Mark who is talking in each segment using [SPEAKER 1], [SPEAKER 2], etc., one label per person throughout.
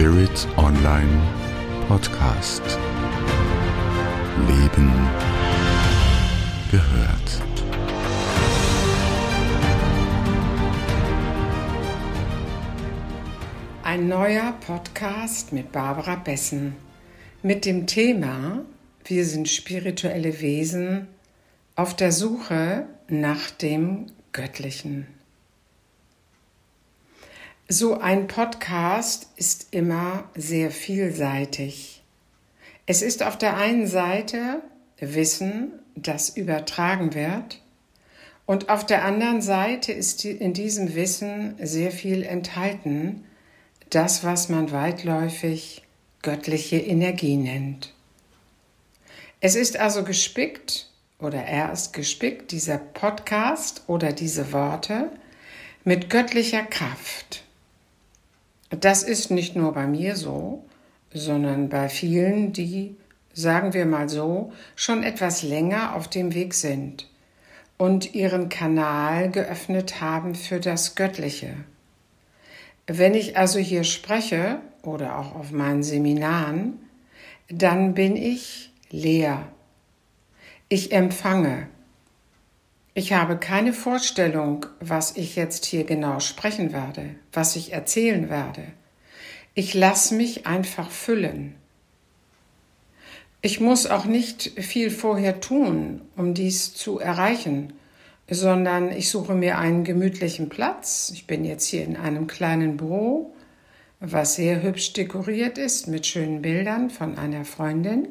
[SPEAKER 1] Spirit Online Podcast. Leben gehört.
[SPEAKER 2] Ein neuer Podcast mit Barbara Bessen mit dem Thema Wir sind spirituelle Wesen auf der Suche nach dem Göttlichen. So ein Podcast ist immer sehr vielseitig. Es ist auf der einen Seite Wissen, das übertragen wird, und auf der anderen Seite ist in diesem Wissen sehr viel enthalten, das, was man weitläufig göttliche Energie nennt. Es ist also gespickt, oder er ist gespickt, dieser Podcast oder diese Worte, mit göttlicher Kraft. Das ist nicht nur bei mir so, sondern bei vielen, die, sagen wir mal so, schon etwas länger auf dem Weg sind und ihren Kanal geöffnet haben für das Göttliche. Wenn ich also hier spreche oder auch auf meinen Seminaren, dann bin ich leer. Ich empfange. Ich habe keine Vorstellung, was ich jetzt hier genau sprechen werde, was ich erzählen werde. Ich lasse mich einfach füllen. Ich muss auch nicht viel vorher tun, um dies zu erreichen, sondern ich suche mir einen gemütlichen Platz. Ich bin jetzt hier in einem kleinen Büro, was sehr hübsch dekoriert ist mit schönen Bildern von einer Freundin.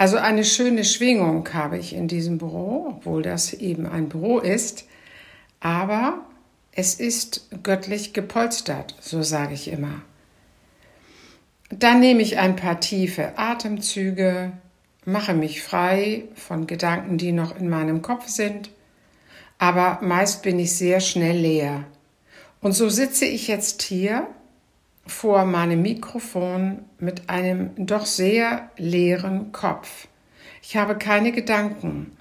[SPEAKER 2] Also eine schöne Schwingung habe ich in diesem Büro, obwohl das eben ein Büro ist. Aber es ist göttlich gepolstert, so sage ich immer. Dann nehme ich ein paar tiefe Atemzüge, mache mich frei von Gedanken, die noch in meinem Kopf sind, aber meist bin ich sehr schnell leer. Und so sitze ich jetzt hier vor meinem Mikrofon mit einem doch sehr leeren Kopf. Ich habe keine Gedanken,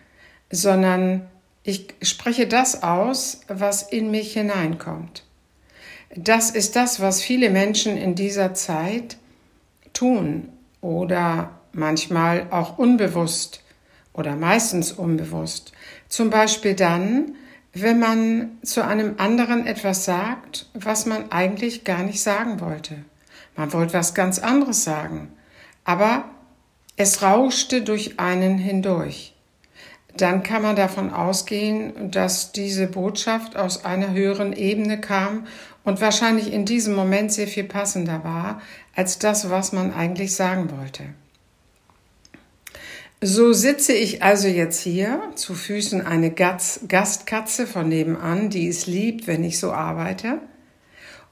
[SPEAKER 2] sondern ich spreche das aus, was in mich hineinkommt. Das ist das, was viele Menschen in dieser Zeit tun oder manchmal auch unbewusst oder meistens unbewusst. Zum Beispiel dann, wenn man zu einem anderen etwas sagt, was man eigentlich gar nicht sagen wollte. Man wollte was ganz anderes sagen, aber es rauschte durch einen hindurch. Dann kann man davon ausgehen, dass diese Botschaft aus einer höheren Ebene kam und wahrscheinlich in diesem Moment sehr viel passender war als das, was man eigentlich sagen wollte. So sitze ich also jetzt hier, zu Füßen eine Gastkatze von nebenan, die es liebt, wenn ich so arbeite,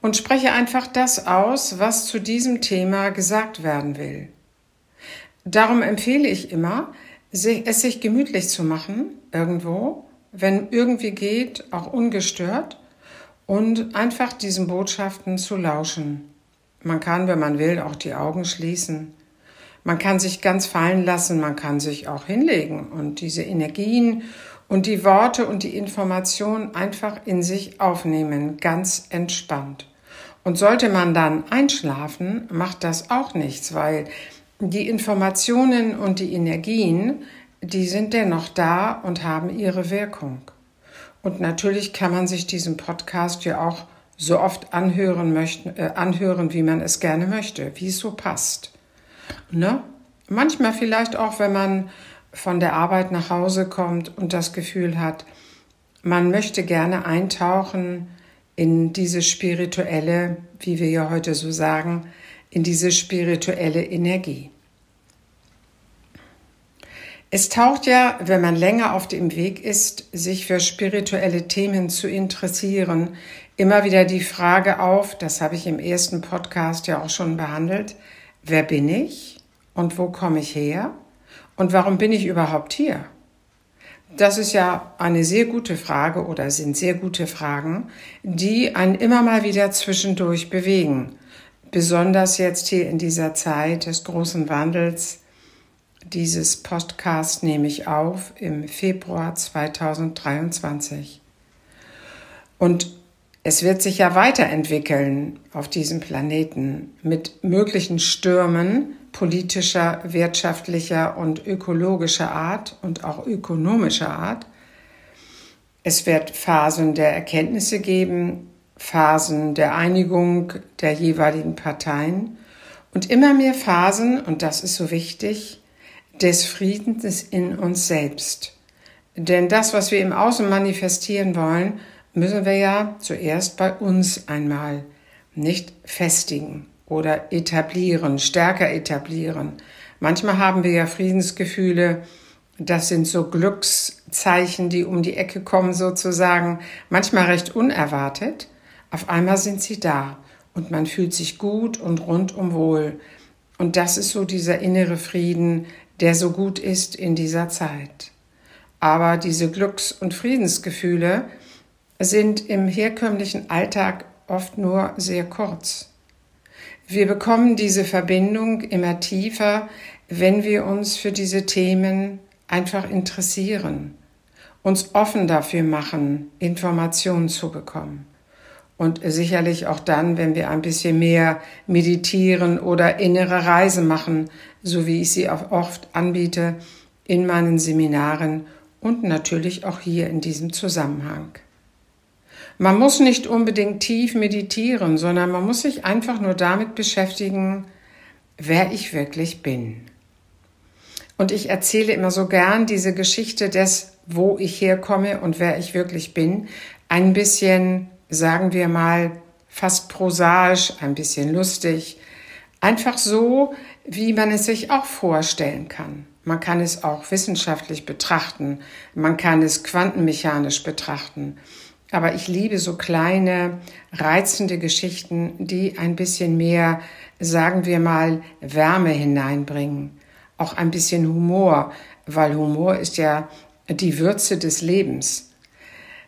[SPEAKER 2] und spreche einfach das aus, was zu diesem Thema gesagt werden will. Darum empfehle ich immer, es sich gemütlich zu machen, irgendwo, wenn irgendwie geht, auch ungestört, und einfach diesen Botschaften zu lauschen. Man kann, wenn man will, auch die Augen schließen man kann sich ganz fallen lassen, man kann sich auch hinlegen und diese Energien und die Worte und die Information einfach in sich aufnehmen, ganz entspannt. Und sollte man dann einschlafen, macht das auch nichts, weil die Informationen und die Energien, die sind dennoch da und haben ihre Wirkung. Und natürlich kann man sich diesen Podcast ja auch so oft anhören möchten, äh, anhören, wie man es gerne möchte, wie es so passt. Ne? Manchmal vielleicht auch, wenn man von der Arbeit nach Hause kommt und das Gefühl hat, man möchte gerne eintauchen in diese spirituelle, wie wir ja heute so sagen, in diese spirituelle Energie. Es taucht ja, wenn man länger auf dem Weg ist, sich für spirituelle Themen zu interessieren, immer wieder die Frage auf, das habe ich im ersten Podcast ja auch schon behandelt, wer bin ich? Und wo komme ich her? Und warum bin ich überhaupt hier? Das ist ja eine sehr gute Frage oder sind sehr gute Fragen, die einen immer mal wieder zwischendurch bewegen. Besonders jetzt hier in dieser Zeit des großen Wandels. Dieses Podcast nehme ich auf im Februar 2023. Und Es wird sich ja weiterentwickeln auf diesem Planeten mit möglichen Stürmen politischer, wirtschaftlicher und ökologischer Art und auch ökonomischer Art. Es wird Phasen der Erkenntnisse geben, Phasen der Einigung der jeweiligen Parteien und immer mehr Phasen, und das ist so wichtig, des Friedens in uns selbst. Denn das, was wir im Außen manifestieren wollen, müssen wir ja zuerst bei uns einmal nicht festigen oder etablieren, stärker etablieren. Manchmal haben wir ja Friedensgefühle, das sind so Glückszeichen, die um die Ecke kommen sozusagen, manchmal recht unerwartet. Auf einmal sind sie da und man fühlt sich gut und rundum wohl. Und das ist so dieser innere Frieden, der so gut ist in dieser Zeit. Aber diese Glücks- und Friedensgefühle sind im herkömmlichen Alltag oft nur sehr kurz. Wir bekommen diese Verbindung immer tiefer, wenn wir uns für diese Themen einfach interessieren, uns offen dafür machen, Informationen zu bekommen. Und sicherlich auch dann, wenn wir ein bisschen mehr meditieren oder innere Reise machen, so wie ich sie auch oft anbiete in meinen Seminaren und natürlich auch hier in diesem Zusammenhang. Man muss nicht unbedingt tief meditieren, sondern man muss sich einfach nur damit beschäftigen, wer ich wirklich bin. Und ich erzähle immer so gern diese Geschichte des, wo ich herkomme und wer ich wirklich bin, ein bisschen sagen wir mal, fast prosaisch, ein bisschen lustig, einfach so, wie man es sich auch vorstellen kann. Man kann es auch wissenschaftlich betrachten, man kann es quantenmechanisch betrachten. Aber ich liebe so kleine, reizende Geschichten, die ein bisschen mehr, sagen wir mal, Wärme hineinbringen. Auch ein bisschen Humor, weil Humor ist ja die Würze des Lebens.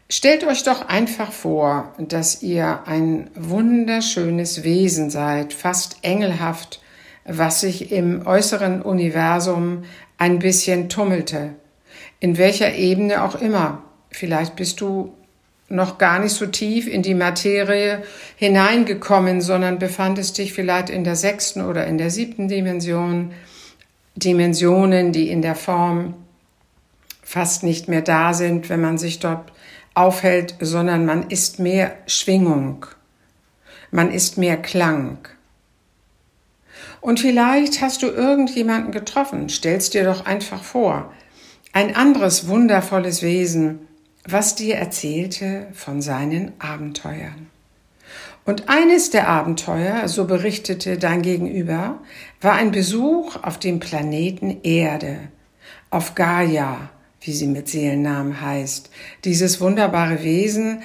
[SPEAKER 2] Stellt euch doch einfach vor, dass ihr ein wunderschönes Wesen seid, fast engelhaft, was sich im äußeren Universum ein bisschen tummelte. In welcher Ebene auch immer. Vielleicht bist du noch gar nicht so tief in die Materie hineingekommen, sondern befandest dich vielleicht in der sechsten oder in der siebten Dimension. Dimensionen, die in der Form fast nicht mehr da sind, wenn man sich dort aufhält, sondern man ist mehr Schwingung, man ist mehr Klang. Und vielleicht hast du irgendjemanden getroffen, stellst dir doch einfach vor, ein anderes wundervolles Wesen, was dir erzählte von seinen Abenteuern. Und eines der Abenteuer, so berichtete dein Gegenüber, war ein Besuch auf dem Planeten Erde, auf Gaia, wie sie mit Seelennamen heißt. Dieses wunderbare Wesen,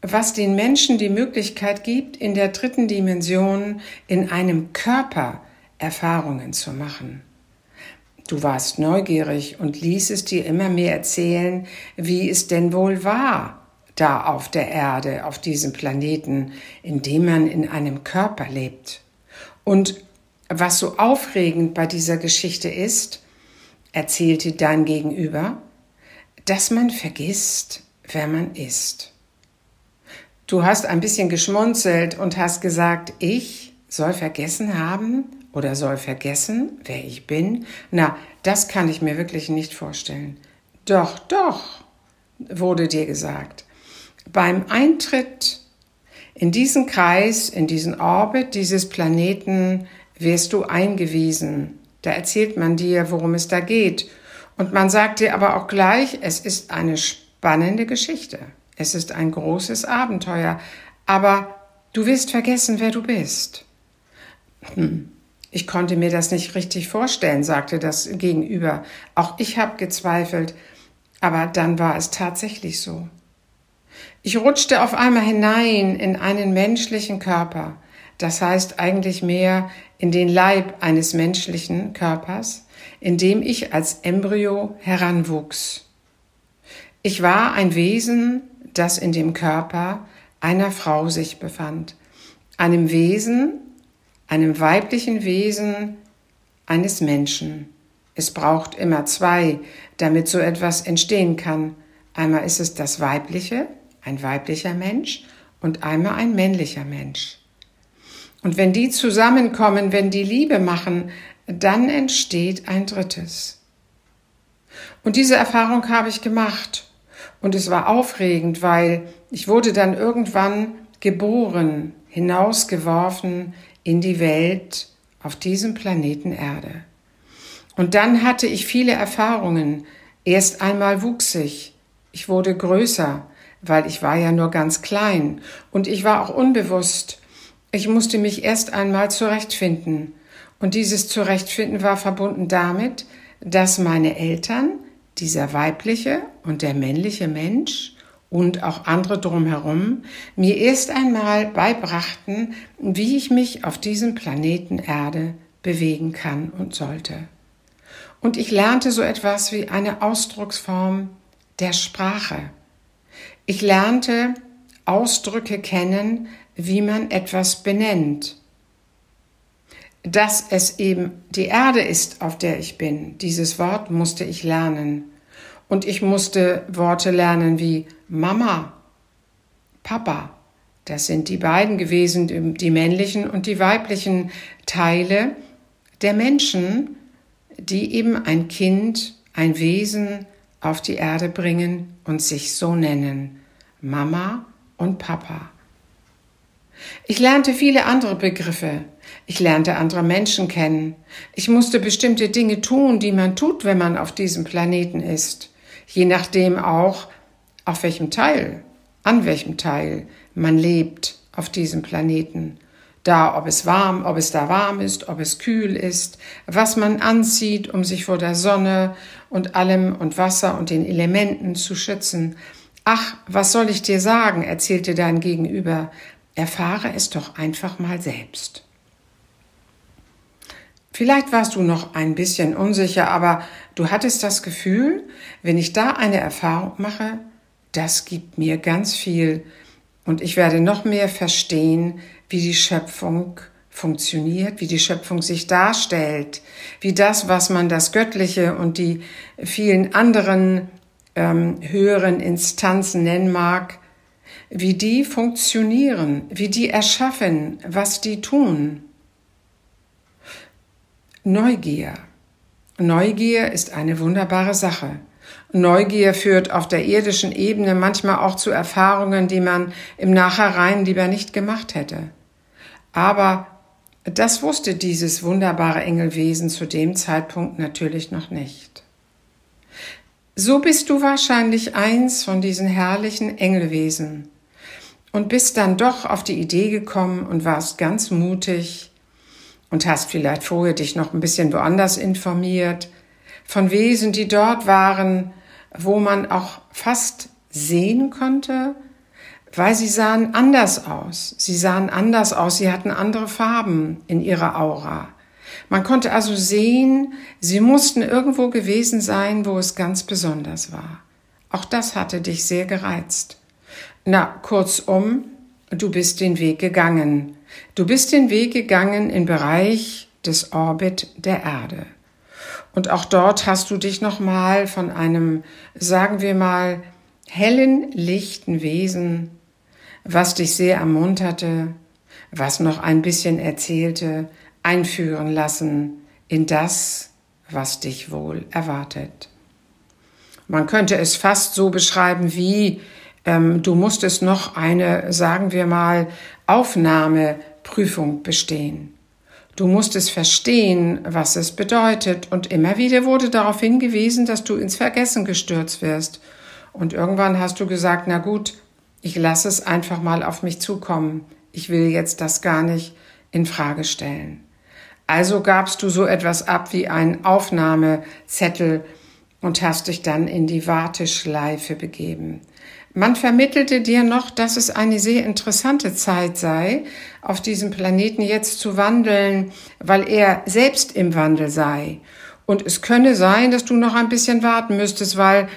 [SPEAKER 2] was den Menschen die Möglichkeit gibt, in der dritten Dimension in einem Körper Erfahrungen zu machen. Du warst neugierig und ließest dir immer mehr erzählen, wie es denn wohl war, da auf der Erde, auf diesem Planeten, in dem man in einem Körper lebt. Und was so aufregend bei dieser Geschichte ist, erzählte dein Gegenüber, dass man vergisst, wer man ist. Du hast ein bisschen geschmunzelt und hast gesagt, ich soll vergessen haben oder soll vergessen, wer ich bin. Na, das kann ich mir wirklich nicht vorstellen. Doch, doch, wurde dir gesagt. Beim Eintritt in diesen Kreis, in diesen Orbit dieses Planeten wirst du eingewiesen. Da erzählt man dir, worum es da geht und man sagt dir aber auch gleich, es ist eine spannende Geschichte. Es ist ein großes Abenteuer. Aber du wirst vergessen, wer du bist. Hm. Ich konnte mir das nicht richtig vorstellen, sagte das Gegenüber. Auch ich habe gezweifelt. Aber dann war es tatsächlich so. Ich rutschte auf einmal hinein in einen menschlichen Körper, das heißt eigentlich mehr in den Leib eines menschlichen Körpers, in dem ich als Embryo heranwuchs. Ich war ein Wesen, das in dem Körper einer Frau sich befand, einem Wesen, einem weiblichen Wesen eines Menschen. Es braucht immer zwei, damit so etwas entstehen kann. Einmal ist es das weibliche, ein weiblicher Mensch, und einmal ein männlicher Mensch. Und wenn die zusammenkommen, wenn die Liebe machen, dann entsteht ein drittes. Und diese Erfahrung habe ich gemacht. Und es war aufregend, weil ich wurde dann irgendwann geboren, hinausgeworfen in die Welt auf diesem Planeten Erde. Und dann hatte ich viele Erfahrungen. Erst einmal wuchs ich. Ich wurde größer, weil ich war ja nur ganz klein. Und ich war auch unbewusst. Ich musste mich erst einmal zurechtfinden. Und dieses Zurechtfinden war verbunden damit, dass meine Eltern, dieser weibliche und der männliche Mensch und auch andere drumherum, mir erst einmal beibrachten, wie ich mich auf diesem Planeten Erde bewegen kann und sollte. Und ich lernte so etwas wie eine Ausdrucksform der Sprache. Ich lernte Ausdrücke kennen, wie man etwas benennt dass es eben die Erde ist, auf der ich bin. Dieses Wort musste ich lernen. Und ich musste Worte lernen wie Mama, Papa. Das sind die beiden gewesen, die männlichen und die weiblichen Teile der Menschen, die eben ein Kind, ein Wesen auf die Erde bringen und sich so nennen. Mama und Papa. Ich lernte viele andere Begriffe. Ich lernte andere Menschen kennen. Ich musste bestimmte Dinge tun, die man tut, wenn man auf diesem Planeten ist. Je nachdem auch, auf welchem Teil, an welchem Teil man lebt auf diesem Planeten. Da, ob es warm, ob es da warm ist, ob es kühl ist, was man anzieht, um sich vor der Sonne und allem und Wasser und den Elementen zu schützen. Ach, was soll ich dir sagen, erzählte dein Gegenüber. Erfahre es doch einfach mal selbst. Vielleicht warst du noch ein bisschen unsicher, aber du hattest das Gefühl, wenn ich da eine Erfahrung mache, das gibt mir ganz viel und ich werde noch mehr verstehen, wie die Schöpfung funktioniert, wie die Schöpfung sich darstellt, wie das, was man das Göttliche und die vielen anderen ähm, höheren Instanzen nennen mag, wie die funktionieren, wie die erschaffen, was die tun. Neugier. Neugier ist eine wunderbare Sache. Neugier führt auf der irdischen Ebene manchmal auch zu Erfahrungen, die man im Nachhinein lieber nicht gemacht hätte. Aber das wusste dieses wunderbare Engelwesen zu dem Zeitpunkt natürlich noch nicht. So bist du wahrscheinlich eins von diesen herrlichen Engelwesen und bist dann doch auf die Idee gekommen und warst ganz mutig und hast vielleicht vorher dich noch ein bisschen woanders informiert, von Wesen, die dort waren, wo man auch fast sehen konnte, weil sie sahen anders aus. Sie sahen anders aus, sie hatten andere Farben in ihrer Aura. Man konnte also sehen, sie mussten irgendwo gewesen sein, wo es ganz besonders war. Auch das hatte dich sehr gereizt. Na, kurzum, du bist den Weg gegangen. Du bist den Weg gegangen im Bereich des Orbit der Erde. Und auch dort hast du dich nochmal von einem, sagen wir mal, hellen, lichten Wesen, was dich sehr ermunterte, was noch ein bisschen erzählte, einführen lassen in das, was dich wohl erwartet. Man könnte es fast so beschreiben wie ähm, du musstest noch eine, sagen wir mal, Aufnahmeprüfung bestehen. Du musstest verstehen, was es bedeutet, und immer wieder wurde darauf hingewiesen, dass du ins Vergessen gestürzt wirst. Und irgendwann hast du gesagt, na gut, ich lasse es einfach mal auf mich zukommen. Ich will jetzt das gar nicht in Frage stellen. Also gabst du so etwas ab wie einen Aufnahmezettel und hast dich dann in die Warteschleife begeben. Man vermittelte dir noch, dass es eine sehr interessante Zeit sei, auf diesem Planeten jetzt zu wandeln, weil er selbst im Wandel sei. Und es könne sein, dass du noch ein bisschen warten müsstest, weil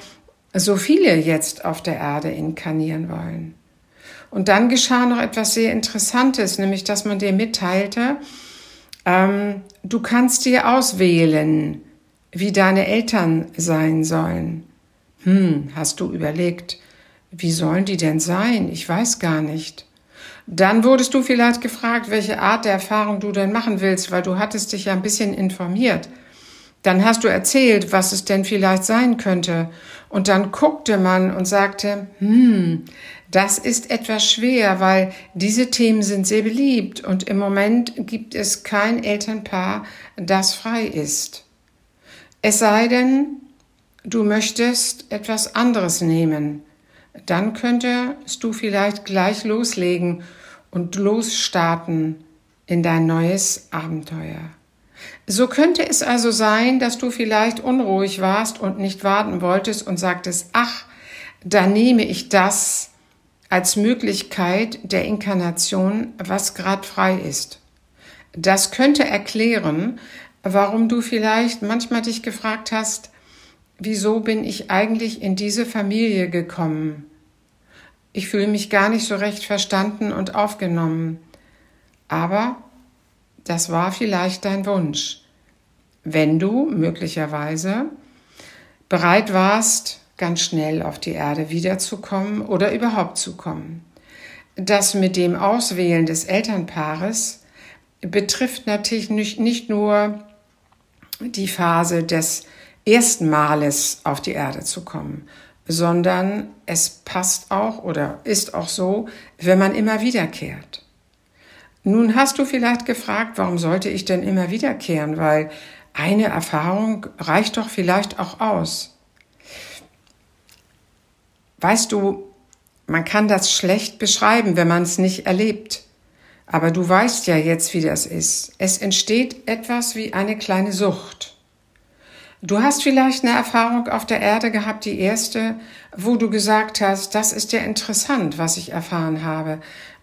[SPEAKER 2] so viele jetzt auf der Erde inkarnieren wollen. Und dann geschah noch etwas sehr Interessantes, nämlich dass man dir mitteilte, ähm, du kannst dir auswählen, wie deine Eltern sein sollen. Hm, hast du überlegt, wie sollen die denn sein? Ich weiß gar nicht. Dann wurdest du vielleicht gefragt, welche Art der Erfahrung du denn machen willst, weil du hattest dich ja ein bisschen informiert. Dann hast du erzählt, was es denn vielleicht sein könnte. Und dann guckte man und sagte, hm, das ist etwas schwer, weil diese Themen sind sehr beliebt und im Moment gibt es kein Elternpaar, das frei ist. Es sei denn, du möchtest etwas anderes nehmen. Dann könntest du vielleicht gleich loslegen und losstarten in dein neues Abenteuer. So könnte es also sein, dass du vielleicht unruhig warst und nicht warten wolltest und sagtest, ach, da nehme ich das als Möglichkeit der Inkarnation, was gerade frei ist. Das könnte erklären, warum du vielleicht manchmal dich gefragt hast, wieso bin ich eigentlich in diese Familie gekommen? Ich fühle mich gar nicht so recht verstanden und aufgenommen. Aber das war vielleicht dein Wunsch. Wenn du möglicherweise bereit warst, ganz schnell auf die Erde wiederzukommen oder überhaupt zu kommen. Das mit dem Auswählen des Elternpaares betrifft natürlich nicht, nur die Phase des ersten Males auf die Erde zu kommen, sondern es passt auch oder ist auch so, wenn man immer wiederkehrt. Nun hast du vielleicht gefragt, warum sollte ich denn immer wiederkehren, weil eine Erfahrung reicht doch vielleicht auch aus. Weißt du, man kann das schlecht beschreiben, wenn man es nicht erlebt. Aber du weißt ja jetzt, wie das ist. Es entsteht etwas wie eine kleine Sucht. Du hast vielleicht eine Erfahrung auf der Erde gehabt, die erste, wo du gesagt hast, das ist ja interessant, was ich erfahren habe.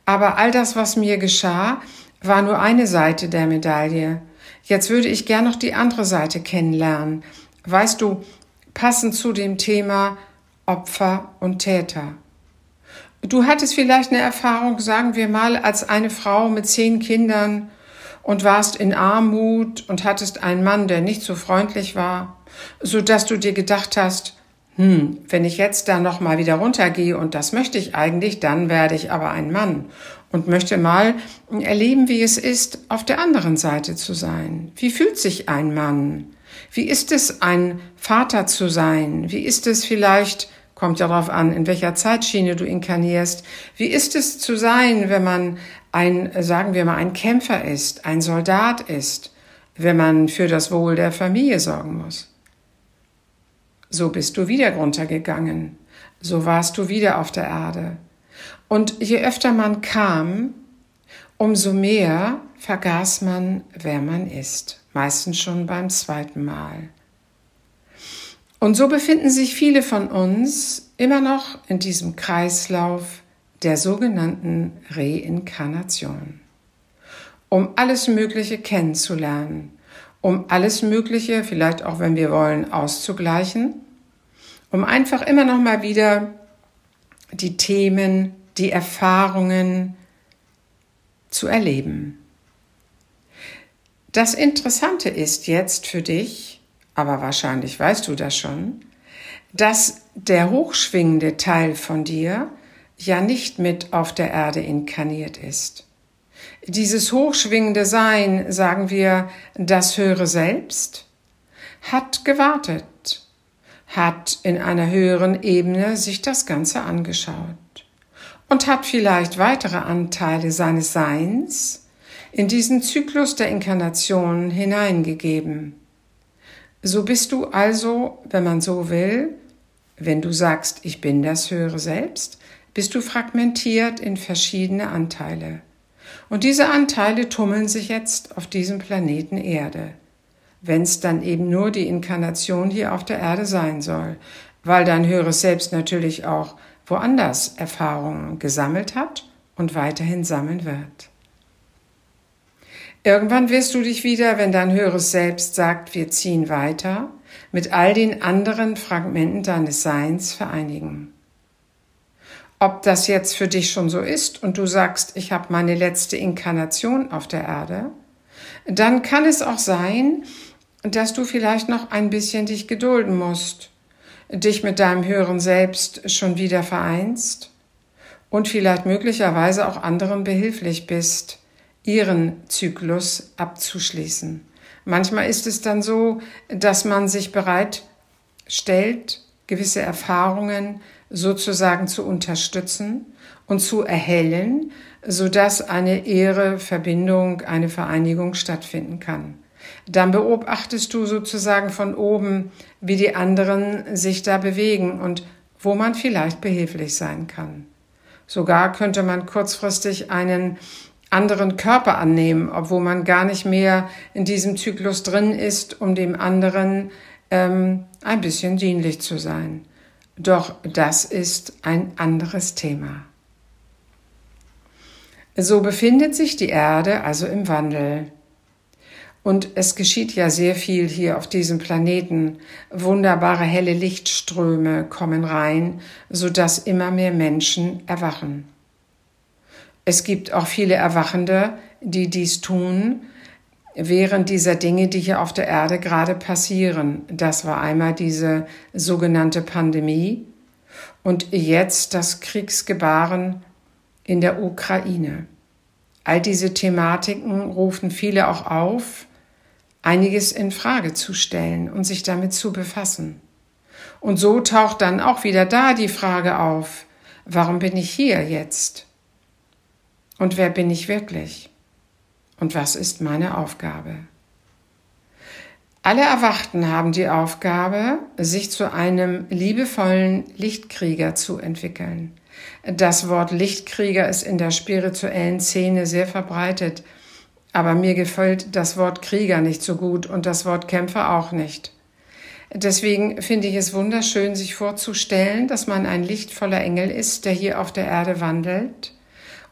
[SPEAKER 2] Aber all das, was mir geschah, war nur eine Seite der Medaille. Jetzt würde ich gern noch die andere Seite kennenlernen. Weißt du, passend zu dem Thema Opfer und Täter. Du hattest vielleicht eine Erfahrung, sagen wir mal, als eine Frau mit zehn Kindern und warst in Armut und hattest einen Mann, der nicht so freundlich war, so dass du dir gedacht hast, hm, wenn ich jetzt da noch mal wieder runtergehe und das möchte ich eigentlich, dann werde ich aber ein Mann und möchte mal erleben, wie es ist, auf der anderen Seite zu sein. Wie fühlt sich ein Mann? Wie ist es, ein Vater zu sein? Wie ist es vielleicht, kommt ja darauf an, in welcher Zeitschiene du inkarnierst, wie ist es zu sein, wenn man ein, sagen wir mal, ein Kämpfer ist, ein Soldat ist, wenn man für das Wohl der Familie sorgen muss? So bist du wieder runtergegangen. So warst du wieder auf der Erde. Und je öfter man kam, umso mehr vergaß man, wer man ist. Meistens schon beim zweiten Mal. Und so befinden sich viele von uns immer noch in diesem Kreislauf der sogenannten Reinkarnation. Um alles Mögliche kennenzulernen, um alles Mögliche, vielleicht auch wenn wir wollen, auszugleichen, um einfach immer noch mal wieder die Themen die Erfahrungen zu erleben. Das Interessante ist jetzt für dich, aber wahrscheinlich weißt du das schon, dass der hochschwingende Teil von dir ja nicht mit auf der Erde inkarniert ist. Dieses hochschwingende Sein, sagen wir, das höhere Selbst, hat gewartet, hat in einer höheren Ebene sich das Ganze angeschaut und hat vielleicht weitere Anteile seines Seins in diesen Zyklus der Inkarnation hineingegeben. So bist du also, wenn man so will, wenn du sagst, ich bin das höhere Selbst, bist du fragmentiert in verschiedene Anteile. Und diese Anteile tummeln sich jetzt auf diesem Planeten Erde, wenn es dann eben nur die Inkarnation hier auf der Erde sein soll, weil dein höheres Selbst natürlich auch woanders Erfahrungen gesammelt hat und weiterhin sammeln wird. Irgendwann wirst du dich wieder, wenn dein höheres Selbst sagt, wir ziehen weiter, mit all den anderen Fragmenten deines Seins vereinigen. Ob das jetzt für dich schon so ist und du sagst, ich habe meine letzte Inkarnation auf der Erde, dann kann es auch sein, dass du vielleicht noch ein bisschen dich gedulden musst dich mit deinem höheren Selbst schon wieder vereinst und vielleicht möglicherweise auch anderen behilflich bist, ihren Zyklus abzuschließen. Manchmal ist es dann so, dass man sich bereit stellt, gewisse Erfahrungen sozusagen zu unterstützen und zu erhellen, sodass eine Ehre, Verbindung, eine Vereinigung stattfinden kann. Dann beobachtest du sozusagen von oben, wie die anderen sich da bewegen und wo man vielleicht behilflich sein kann. Sogar könnte man kurzfristig einen anderen Körper annehmen, obwohl man gar nicht mehr in diesem Zyklus drin ist, um dem anderen ähm, ein bisschen dienlich zu sein. Doch das ist ein anderes Thema. So befindet sich die Erde also im Wandel. Und es geschieht ja sehr viel hier auf diesem Planeten. Wunderbare helle Lichtströme kommen rein, sodass immer mehr Menschen erwachen. Es gibt auch viele Erwachende, die dies tun, während dieser Dinge, die hier auf der Erde gerade passieren. Das war einmal diese sogenannte Pandemie und jetzt das Kriegsgebaren in der Ukraine. All diese Thematiken rufen viele auch auf, einiges in Frage zu stellen und sich damit zu befassen. Und so taucht dann auch wieder da die Frage auf, warum bin ich hier jetzt? Und wer bin ich wirklich? Und was ist meine Aufgabe? Alle Erwachten haben die Aufgabe, sich zu einem liebevollen Lichtkrieger zu entwickeln. Das Wort Lichtkrieger ist in der spirituellen Szene sehr verbreitet, aber mir gefällt das Wort Krieger nicht so gut und das Wort Kämpfer auch nicht. Deswegen finde ich es wunderschön, sich vorzustellen, dass man ein lichtvoller Engel ist, der hier auf der Erde wandelt,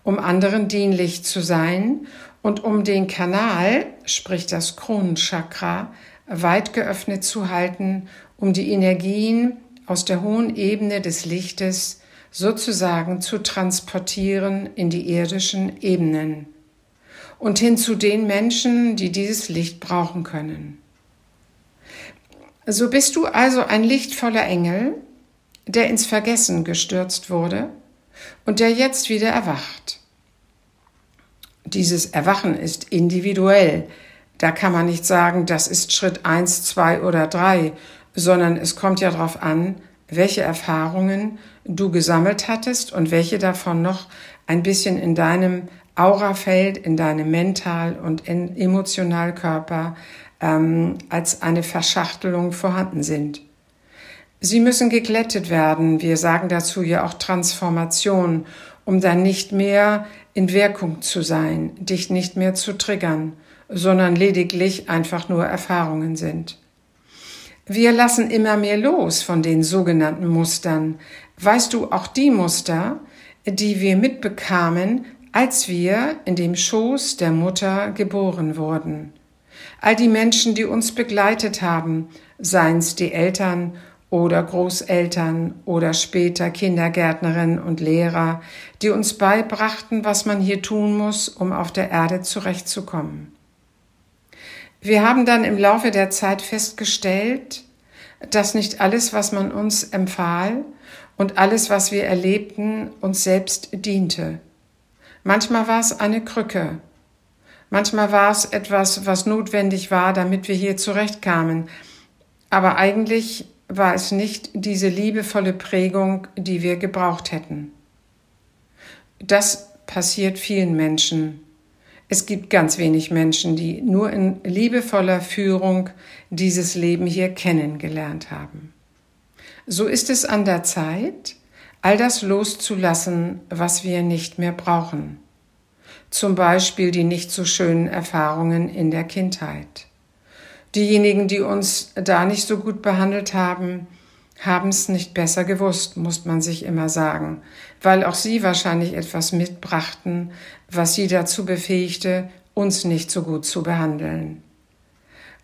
[SPEAKER 2] um anderen dienlich zu sein und um den Kanal, sprich das Kronenchakra, weit geöffnet zu halten, um die Energien aus der hohen Ebene des Lichtes sozusagen zu transportieren in die irdischen Ebenen und hin zu den Menschen, die dieses Licht brauchen können. So bist du also ein lichtvoller Engel, der ins Vergessen gestürzt wurde und der jetzt wieder erwacht. Dieses Erwachen ist individuell. Da kann man nicht sagen, das ist Schritt eins, zwei oder drei, sondern es kommt ja darauf an, welche Erfahrungen du gesammelt hattest und welche davon noch ein bisschen in deinem Aurafeld, in deinem Mental- und Emotionalkörper ähm, als eine Verschachtelung vorhanden sind. Sie müssen geglättet werden. Wir sagen dazu ja auch Transformation, um dann nicht mehr in Wirkung zu sein, dich nicht mehr zu triggern, sondern lediglich einfach nur Erfahrungen sind. Wir lassen immer mehr los von den sogenannten Mustern. Weißt du, auch die Muster, die wir mitbekamen, als wir in dem Schoß der Mutter geboren wurden. All die Menschen, die uns begleitet haben, seien's die Eltern oder Großeltern oder später Kindergärtnerin und Lehrer, die uns beibrachten, was man hier tun muss, um auf der Erde zurechtzukommen. Wir haben dann im Laufe der Zeit festgestellt, dass nicht alles, was man uns empfahl und alles, was wir erlebten, uns selbst diente. Manchmal war es eine Krücke. Manchmal war es etwas, was notwendig war, damit wir hier zurechtkamen. Aber eigentlich war es nicht diese liebevolle Prägung, die wir gebraucht hätten. Das passiert vielen Menschen. Es gibt ganz wenig Menschen, die nur in liebevoller Führung dieses Leben hier kennengelernt haben. So ist es an der Zeit, all das loszulassen, was wir nicht mehr brauchen. Zum Beispiel die nicht so schönen Erfahrungen in der Kindheit. Diejenigen, die uns da nicht so gut behandelt haben, haben es nicht besser gewusst, muss man sich immer sagen, weil auch sie wahrscheinlich etwas mitbrachten, was sie dazu befähigte, uns nicht so gut zu behandeln.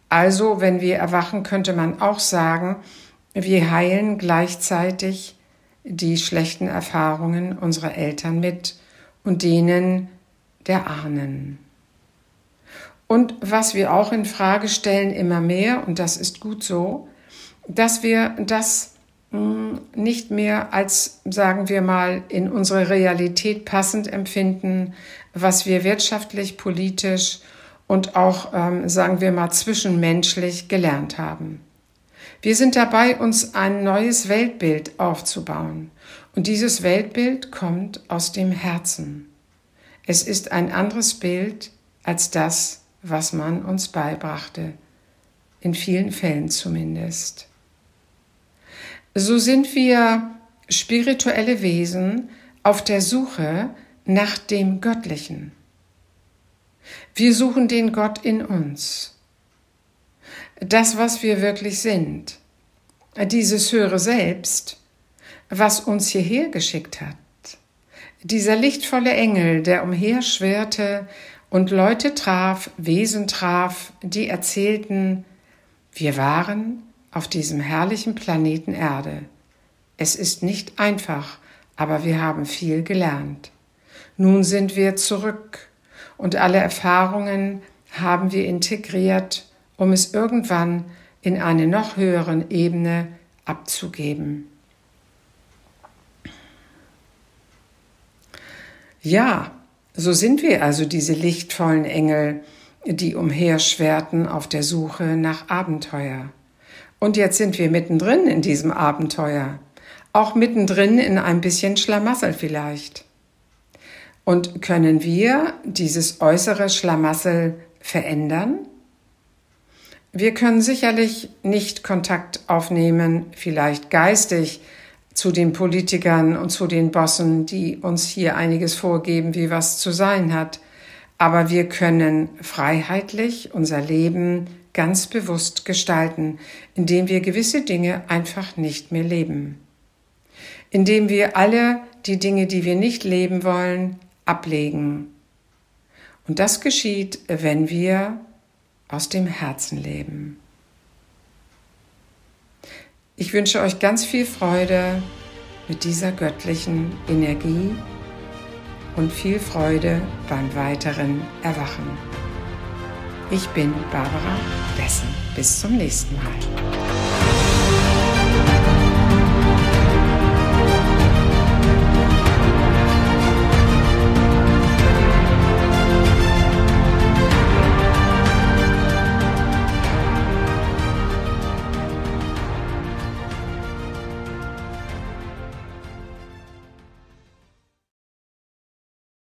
[SPEAKER 2] Also, wenn wir erwachen, könnte man auch sagen, wir heilen gleichzeitig die schlechten Erfahrungen unserer Eltern mit und denen der Ahnen. Und was wir auch in Frage stellen immer mehr, und das ist gut so, dass wir das hm, nicht mehr als, sagen wir mal, in unsere Realität passend empfinden, was wir wirtschaftlich, politisch und auch, ähm, sagen wir mal, zwischenmenschlich gelernt haben. Wir sind dabei, uns ein neues Weltbild aufzubauen. Und dieses Weltbild kommt aus dem Herzen. Es ist ein anderes Bild als das, was man uns beibrachte, in vielen Fällen zumindest. So sind wir spirituelle Wesen auf der Suche nach dem Göttlichen. Wir suchen den Gott in uns. Das, was wir wirklich sind. Dieses höhere Selbst, was uns hierher geschickt hat. Dieser lichtvolle Engel, der umherschwirrte und Leute traf, Wesen traf, die erzählten, wir waren auf diesem herrlichen Planeten Erde. Es ist nicht einfach, aber wir haben viel gelernt. Nun sind wir zurück und alle Erfahrungen haben wir integriert, um es irgendwann in eine noch höheren Ebene abzugeben. Ja, so sind wir also diese lichtvollen Engel, die umherschwerten auf der Suche nach Abenteuer. Und jetzt sind wir mittendrin in diesem Abenteuer, auch mittendrin in ein bisschen Schlamassel vielleicht. Und können wir dieses äußere Schlamassel verändern? Wir können sicherlich nicht Kontakt aufnehmen, vielleicht geistig, zu den Politikern und zu den Bossen, die uns hier einiges vorgeben, wie was zu sein hat. Aber wir können freiheitlich unser Leben ganz bewusst gestalten, indem wir gewisse Dinge einfach nicht mehr leben. Indem wir alle die Dinge, die wir nicht leben wollen, ablegen. Und das geschieht, wenn wir aus dem Herzen leben. Ich wünsche euch ganz viel Freude mit dieser göttlichen Energie und viel Freude beim weiteren Erwachen. Ich bin Barbara Bessen. Bis zum nächsten Mal.